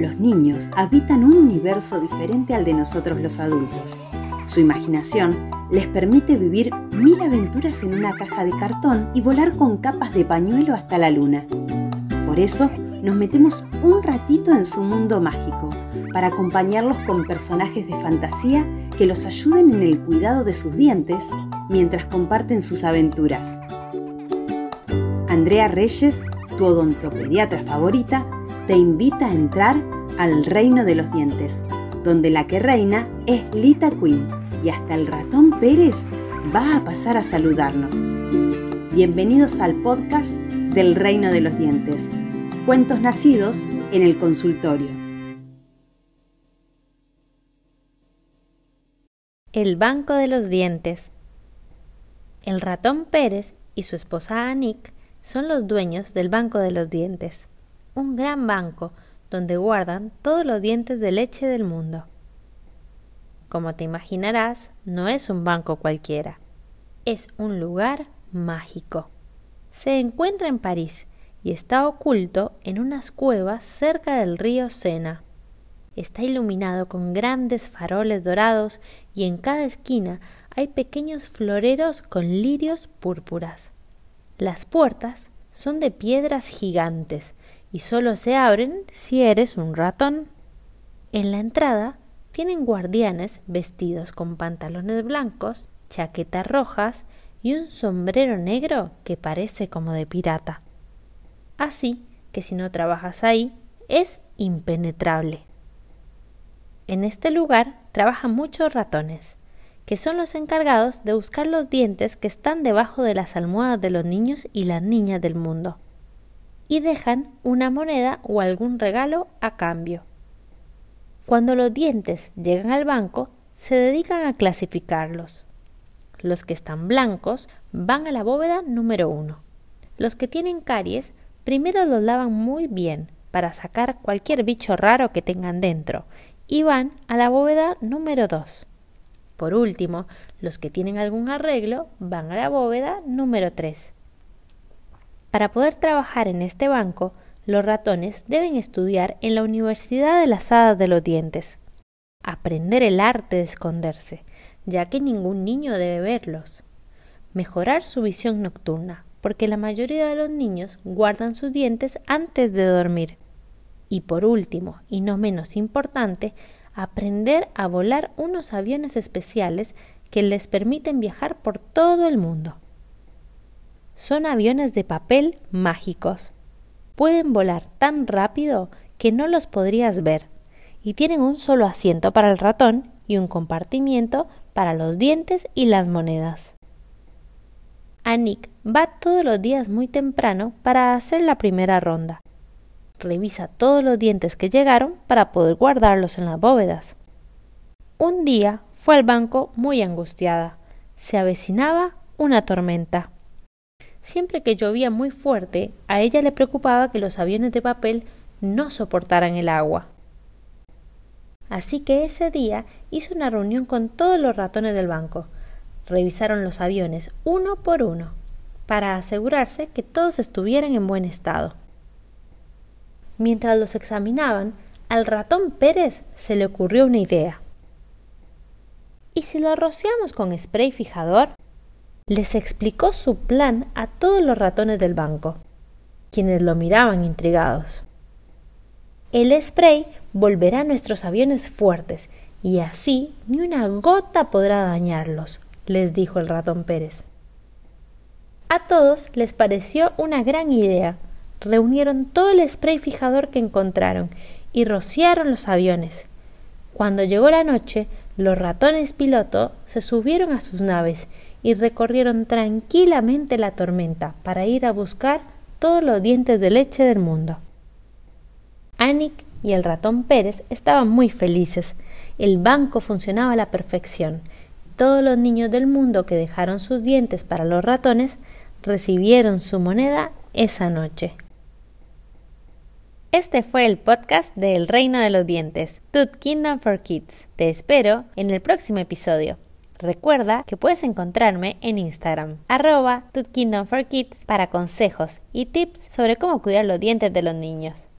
Los niños habitan un universo diferente al de nosotros los adultos. Su imaginación les permite vivir mil aventuras en una caja de cartón y volar con capas de pañuelo hasta la luna. Por eso nos metemos un ratito en su mundo mágico para acompañarlos con personajes de fantasía que los ayuden en el cuidado de sus dientes mientras comparten sus aventuras. Andrea Reyes, tu odontopediatra favorita, te invita a entrar al reino de los dientes, donde la que reina es Lita Queen y hasta el ratón Pérez va a pasar a saludarnos. Bienvenidos al podcast del Reino de los Dientes. Cuentos nacidos en el consultorio. El Banco de los Dientes. El ratón Pérez y su esposa Anik son los dueños del Banco de los Dientes, un gran banco donde guardan todos los dientes de leche del mundo. Como te imaginarás, no es un banco cualquiera, es un lugar mágico. Se encuentra en París y está oculto en unas cuevas cerca del río Sena. Está iluminado con grandes faroles dorados y en cada esquina hay pequeños floreros con lirios púrpuras. Las puertas son de piedras gigantes y solo se abren si eres un ratón. En la entrada tienen guardianes vestidos con pantalones blancos, chaquetas rojas y un sombrero negro que parece como de pirata. Así que si no trabajas ahí, es impenetrable. En este lugar trabajan muchos ratones, que son los encargados de buscar los dientes que están debajo de las almohadas de los niños y las niñas del mundo, y dejan una moneda o algún regalo a cambio. Cuando los dientes llegan al banco, se dedican a clasificarlos. Los que están blancos van a la bóveda número uno. Los que tienen caries primero los lavan muy bien para sacar cualquier bicho raro que tengan dentro y van a la bóveda número dos. Por último, los que tienen algún arreglo van a la bóveda número tres. Para poder trabajar en este banco, los ratones deben estudiar en la Universidad de las Hadas de los Dientes, aprender el arte de esconderse, ya que ningún niño debe verlos, mejorar su visión nocturna, porque la mayoría de los niños guardan sus dientes antes de dormir. Y por último, y no menos importante, aprender a volar unos aviones especiales que les permiten viajar por todo el mundo. Son aviones de papel mágicos pueden volar tan rápido que no los podrías ver, y tienen un solo asiento para el ratón y un compartimiento para los dientes y las monedas. Anik va todos los días muy temprano para hacer la primera ronda. Revisa todos los dientes que llegaron para poder guardarlos en las bóvedas. Un día fue al banco muy angustiada. Se avecinaba una tormenta. Siempre que llovía muy fuerte, a ella le preocupaba que los aviones de papel no soportaran el agua. Así que ese día hizo una reunión con todos los ratones del banco. Revisaron los aviones uno por uno, para asegurarse que todos estuvieran en buen estado. Mientras los examinaban, al ratón Pérez se le ocurrió una idea. ¿Y si lo rociamos con spray fijador? Les explicó su plan a todos los ratones del banco, quienes lo miraban intrigados. El spray volverá a nuestros aviones fuertes y así ni una gota podrá dañarlos, les dijo el ratón Pérez. A todos les pareció una gran idea. Reunieron todo el spray fijador que encontraron y rociaron los aviones. Cuando llegó la noche, los ratones piloto se subieron a sus naves y recorrieron tranquilamente la tormenta para ir a buscar todos los dientes de leche del mundo. Anik y el ratón Pérez estaban muy felices. El banco funcionaba a la perfección. Todos los niños del mundo que dejaron sus dientes para los ratones recibieron su moneda esa noche. Este fue el podcast de El Reino de los Dientes, Tooth Kingdom for Kids. Te espero en el próximo episodio. Recuerda que puedes encontrarme en Instagram, arroba Kingdom for Kids, para consejos y tips sobre cómo cuidar los dientes de los niños.